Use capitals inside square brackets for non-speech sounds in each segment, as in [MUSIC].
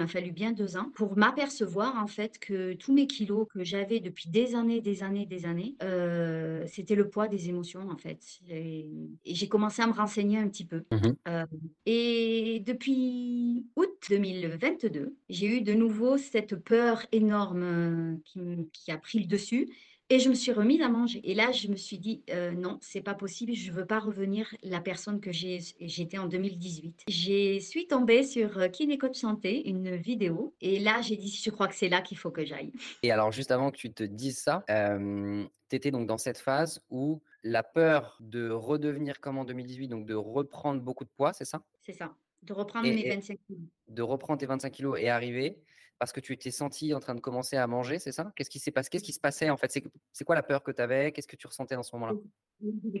m'a fallu bien 2 ans pour m'apercevoir en fait que tous mes kilos que j'avais depuis des années, des années, des années, heu, c'était le poids des émotions en fait. Et et j'ai commencé à me renseigner un petit peu, Mmh mh. heu et depuis août 2022, j'ai eu de nouveau cette peur énorme, qui m qui a pris le dessus et je me suis remise à manger et là, je me suis dit: «Heu, non, c'est pas possible, je veux pas revenir la personne que j'étais en 2018». J'ai suis tombée sur, heu, Kiné Coach Santé, une vidéo et là, j'ai dit: «Je crois que c'est là qu'il faut que j'aille». Et alors juste avant que tu te dises ça, hem, tu étais donc dans cette phase où la peur de redevenir comme en 2018, donc de reprendre beaucoup de poids, c'est ça? C'est ça, de reprendre mes Et et 25 kilogrammes. de reprendre tes 25 kilogrammes est arrivé parce que tu t'es sentie en train de commencer à manger, c'est ça? Qu'est-ce qui s'est passé? Qu'est-ce qui se passait en fait? C'est quoi la peur que tu avais? Qu'est-ce que tu ressentais dans ce moment-là?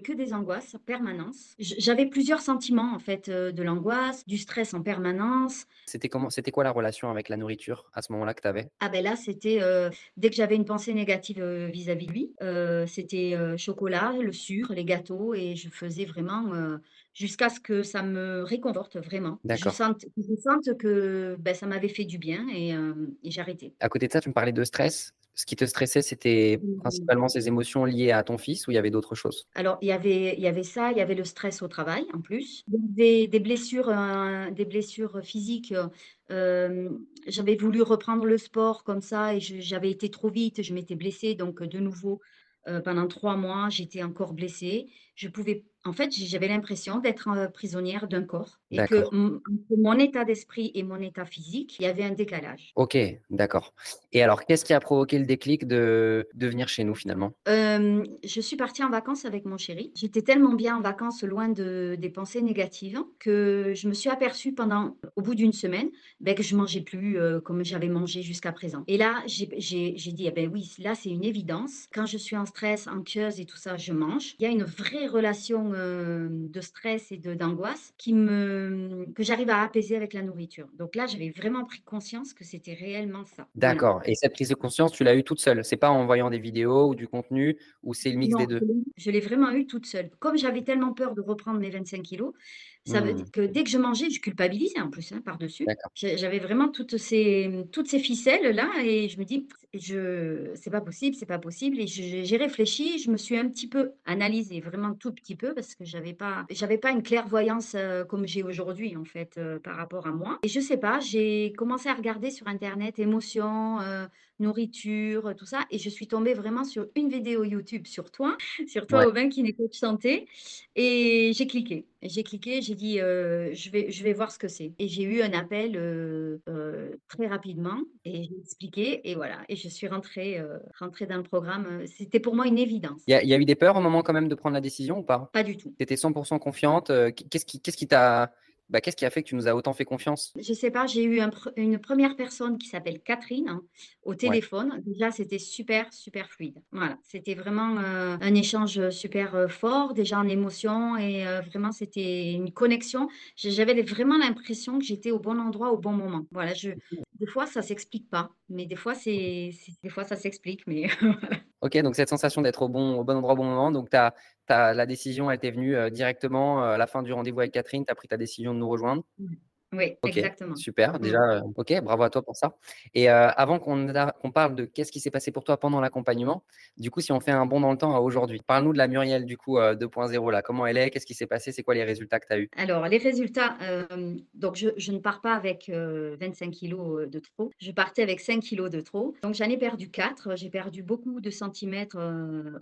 que des angoisses en permanence. J'avais plusieurs sentiments en fait, heu, de l'angoisse, du stress en permanence. C'était comment c'était quoi la relation avec la nourriture à ce moment-là que tu avais? Ah beh là, c'était, heu, dès que j'avais une pensée négative, heu, vis-à-vis de lui, c'était, chocolat, le sucre, les gâteaux et je faisais vraiment, jusqu'à ce que ça me réconforte vraiment. Je sente je sente que, bah, ça m'avait fait du bien et et j'ai arrêté. À côté de ça, tu me parlais de stress. Ce qui te stressait, c'était principalement ces émotions liées à ton fils ou il y avait d'autres choses? Alors, il y avait il y avait ça, il y avait le stress au travail en plus, des des blessures, des blessures physiques, j'avais voulu reprendre le sport comme ça et j'avais été trop vite, je m'étais blessée donc de nouveau, pendant 3 mois, j'étais encore blessée. Je pouvais en fait, j'avais l'impression d'être, heu, prisonnière d'un corps et que mon état d'esprit et mon état physique, il y avait un décalage. OK, d'accord et alors qu'est-ce qui a provoqué le déclic de de venir chez nous finalement? Je suis partie en vacances avec mon chéri. J'étais tellement bien en vacances, loin de des pensées négatives, que je me suis aperçue pendant au bout d'une semaine, beh, que je mangeais plus, heu, comme j'avais mangé jusqu'à présent et là, j'ai dit: «Ah beh, oui, là, c'est une évidence. Quand je suis en stress, anxieuse et tout ça, je mange». Il y a une vraie relation, hem, de stress et de d'angoisse qui me que j'arrive à apaiser avec la nourriture. Donc là, j'avais vraiment pris conscience que c'était réellement ça. Voilà. D'accord et cette prise de conscience, tu l'as eue toute seule? C'est pas en voyant des vidéos ou du contenu ou c'est le mix des Non, 2? je l'ai je l'ai vraiment eu toute seule. Comme j'avais tellement peur de reprendre mes 25 kilogrammes, ça veut dire Mmh. que dès que je mangeais, je culpabilisais en plus, hein, par-dessus. J'avais vraiment toutes ces, toutes ces ficelles-là et je me dis: «Je c'est pas possible, c'est pas possible» et j'ai réfléchi, je me suis un petit peu analysée, vraiment tout petit peu parce que j'avais pas j'avais pas une clairvoyance, heu, comme j'ai aujourd'hui, en fait, heu, par rapport à moi et je sais pas, j'ai commencé à regarder sur internet émotions, heu, nourriture, tout ça et je suis tombée vraiment sur une vidéo YouTube sur toi, [LAUGHS] sur toi, Ouais. Aubin, kiné coach santé et j'ai cliqué. J'ai cliqué, j'ai dit, heu: «Je vais je vais voir ce que c'est» et j'ai eu un appel, heu heu, très rapidement et j'ai expliqué et voilà et je suis rentrée, rentrée dans le programme, c'était pour moi une évidence. Il y a il y a eu des peurs au moment quand même de prendre la décision ou pas? Pas du tout. Tu étais 100 confiante, heu, qu'est qu'est-ce qui qu'est-ce qui t'a bah, qu'est-ce qui a fait que tu nous as autant fait confiance? Je sais pas, j'ai eu un une première personne qui s'appelle Catherine hein, au Ouais. téléphone. Déjà, c'était super, super fluide. Voilà, c'était vraiment, heu, un échange, super, heu, fort, déjà en émotion et heu, vraiment c'était une connexion. J'avais vraiment l'impression que j'étais au bon endroit au bon moment. Voilà, je des fois ça s'explique pas, mais des fois c'est c'est des fois ça s'explique, mais [LAUGHS] voilà. OK, donc cette sensation d'être au bon au bon endroit au bon moment, donc tu as la décision elle t'est venue, heu, directement, heu, à la fin du rendez-vous avec Catherine, tu as pris ta décision de nous rejoindre? Oui, exactement. super. Mmh. Déjà, heu, OK, bravo à toi pour ça et heu, avant qu'on parle de qu'est-ce qui s'est passé pour toi pendant l'accompagnement, du coup, si on fait un bond dans le temps à aujourd'hui, parle-nous de la Muriel du coup, heu, 2.0 là. Comment elle est? Qu'est-ce qui s'est passé? C'est quoi les résultats que tu as eus? Alors les résultats, donc je je ne pars pas avec, heu, 25 kilogrammes, heu, de trop. Je partais avec 5 kilogrammes de trop. Donc j'en ai perdu 4. J'ai perdu beaucoup de centimètres,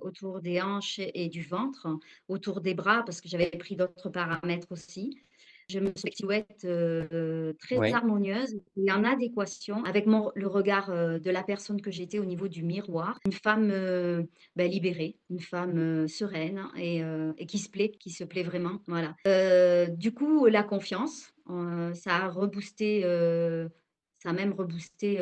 autour des hanches et du ventre, autour des bras parce que j'avais pris d'autres paramètres aussi. Je me suis silhouette, heu, très harmonieuse et en adéquation avec mon le regard, heu, de la personne que j'étais au niveau du miroir. Une femme, heu, bah, libérée, une femme, heu, sereine et et qui se plaît, qui se plaît vraiment, voilà. Du coup, la confiance, ça a reboosté, ça a même reboosté,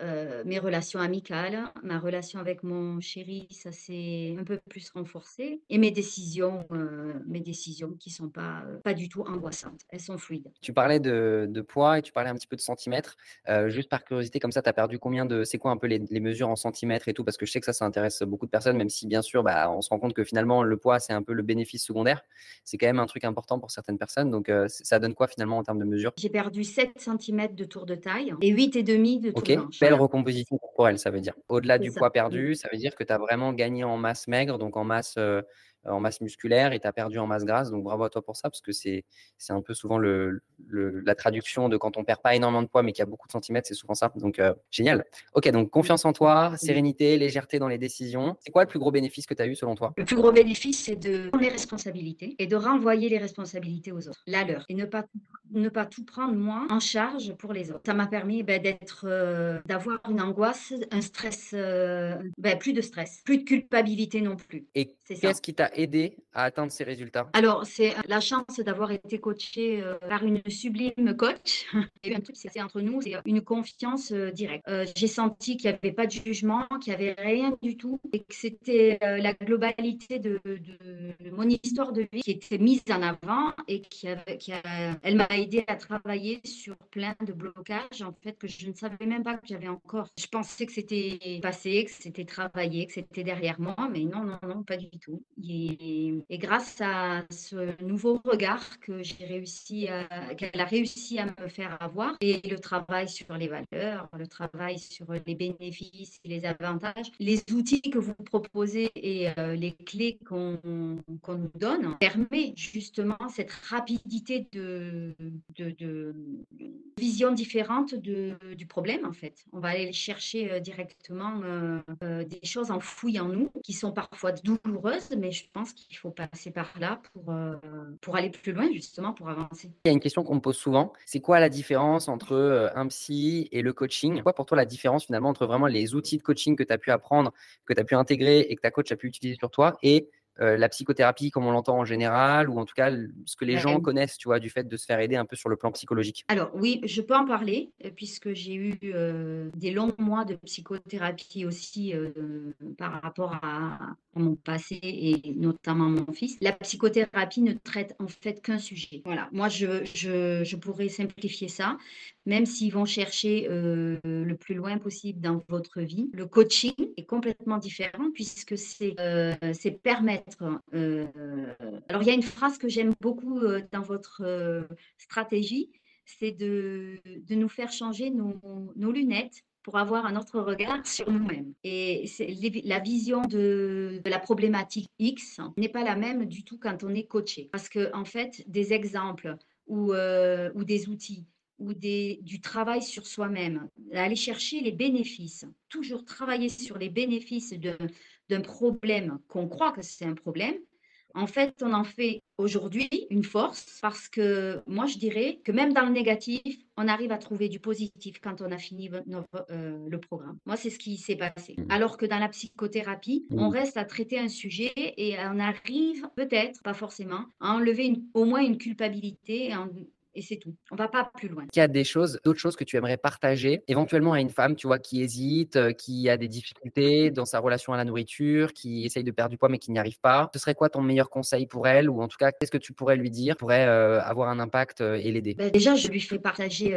Heu, mes relations amicales, ma relation avec mon chéri, ça s'est un peu plus renforcé et mes décisions, heu, mes décisions qui sont pas, heu, pas du tout angoissantes. Elles sont fluides. Tu parlais de de poids et tu parlais un petit peu de centimètres. Juste par curiosité comme ça, tu as perdu combien de c'est quoi un peu les les mesures en centimètres et tout? Parce que je sais que ça, ça intéresse beaucoup de personnes, même si bien sûr, bah, on se rend compte que finalement le poids, c'est un peu le bénéfice secondaire. C'est quand même un truc important pour certaines personnes donc ça donne quoi finalement en termes de mesures? J'ai perdu 7 centimètres de tour de taille et 8 et demi de tour de hanche. Belle recomposition corporelle, ça veut dire. Au-delà du ça. poids Mmh. perdu, ça veut dire que tu as vraiment gagné en masse maigre, donc en masse, en masse musculaire et tu as perdu en masse grasse, donc bravo à toi pour ça, parce que c'est c'est un peu souvent le le la traduction de quand on perd pas énormément de poids, mais qu'il y a beaucoup de centimètres, c'est souvent ça, donc heu, génial. OK, donc confiance en toi, sérénité, légèreté dans les décisions. C'est quoi le plus gros bénéfice que tu as eu selon toi? Le plus gros bénéfice, c'est de prendre les responsabilités et de renvoyer les responsabilités aux autres, la leur et ne pas tout ne pas tout prendre moi en charge pour les autres. Ça m'a permis, bah, d'être, heu, d'avoir une angoisse, un stress, bah, plus de stress, plus de culpabilité non plus. Et C'est ça. qu'est-ce qui t'a aidé à atteindre ces résultats? Alors, c'est la chance d'avoir été coachée, heu, par une sublime coach. [LAUGHS] Eu un truc, c'était entre nous, c'est une confiance, directe. J'ai senti qu'il y avait pas de jugement, qu'il y avait rien du tout et que c'était, la globalité de mon histoire de vie qui était mise en avant et qui elle m'a aidée à travailler sur plein de blocages, en fait, que je ne savais même pas que j'avais encore. Je pensais que c'était passé, que c'était travaillé, que c'était derrière moi, mais non, non, non, pas du tout et et grâce à ce nouveau regard que j'ai réussi qu'elle a réussi à me faire avoir et le travail sur les valeurs, le travail sur les bénéfices les avantages, les outils que vous proposez et heu, les clés qu'on qu'on nous donne, permet justement cette rapidité de vision différente du problème, en fait. On va aller chercher, heu, directement, heu, des choses enfouies en nous qui sont parfois douloureuses, mais je qu'il faut passer par là pour, heu, pour aller plus loin justement, pour avancer. Il y a une question qu'on me pose souvent, c'est quoi la différence entre, heu, un psy et le coaching? Quoi pour toi la différence finalement entre vraiment les outils de coaching que tu as pu apprendre, que tu as pu intégrer et que ta coach a pu utiliser sur toi et heu, la psychothérapie comme on l'entend en général ou en tout cas ce que les gens connaissent, tu vois? Du fait de se faire aider un peu sur le plan psychologique. Alors oui, je peux en parler, heu, puisque j'ai eu, heu, des longs mois de psychothérapie aussi, par rapport à à mon passé et notamment mon fils. La psychothérapie ne traite en fait qu'un sujet. Voilà, moi je je je pourrais simplifier ça, même s'ils vont chercher, le plus loin possible dans votre vie. Le coaching est complètement différent puisque c'est, c'est permettre, heu alors il y a une phrase que j'aime beaucoup, heu, dans votre, stratégie, c'est de de nous faire changer nos lunettes pour avoir un autre regard sur nous-mêmes et les la vision de la problématique X n'est pas la même du tout quand on est coaché. Parce qu'en fait, des exemples ou ou des outils ou des du travail sur soi-même, aller chercher les bénéfices, toujours travailler sur les bénéfices d'un problème qu'on croit que c'est un problème, en fait, on en fait aujourd'hui une force parce que moi, je dirais que même dans le négatif, on arrive à trouver du positif quand on a fini notre, euh, le programme. Moi, c'est ce qui s'est passé. Mmh. Alors que dans la psychothérapie, on Mmh. reste à traiter un sujet et on arrive peut-être, pas forcément, à enlever une- au moins une culpabilité et, en- et c'est tout. On va pas plus loin. Qu'il y a des choses d'autres choses que tu aimerais partager, éventuellement à une femme, tu vois, qui hésite, heu, qui a des difficultés dans sa relation à la nourriture, qui essaye de perdre du poids mais qui n'y arrive pas? Ce serait quoi ton meilleur conseil pour elle? Ou en tout cas, qu'est-ce que tu pourrais lui dire, pourrait, heu, avoir un impact, heu, et l'aider? Bah, déjà, je lui fais partager,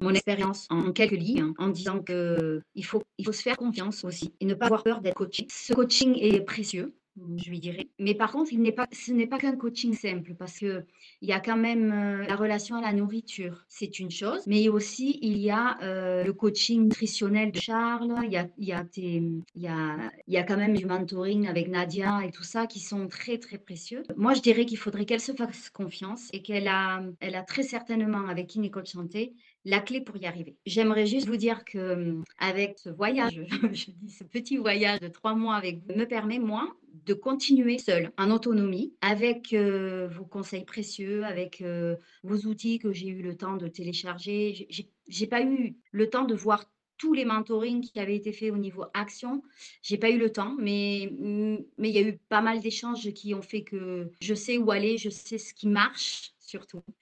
mon expérience en quelques lignes, en disant qu'il faut il faut se faire confiance aussi et ne pas avoir peur d'être coaché. Ce coaching est précieux, je lui dirais, mais par contre, il ce n'est pas qu'un coaching simple parce qu'il y a quand même, heu, la relation à la nourriture, c'est une chose, mais aussi il y a, heu, le coaching nutritionnel de Charles, il y a il y a il y a il y a quand même du mentoring avec Nadia et tout ça qui sont très, très précieux. Moi, je dirais qu'il faudrait qu'elle se fasse confiance et qu'elle a elle a très certainement avec Coach Santé la clé pour y arriver. J'aimerais juste vous dire que, avec ce voyage, [LAUGHS] je dis ce petit voyage de 3 mois avec vous, me permet moi de continuer seule, en autonomie, avec, heu, vos conseils précieux, avec, heu, vos outils que j'ai eu le temps de télécharger. J'ai pas eu le temps de voir tous les mentorings qui avaient été faits au niveau action. J'ai pas eu le temps, mais mmh, mais il y a eu pas mal d'échanges qui ont fait que je sais où aller, je sais ce qui marche surtout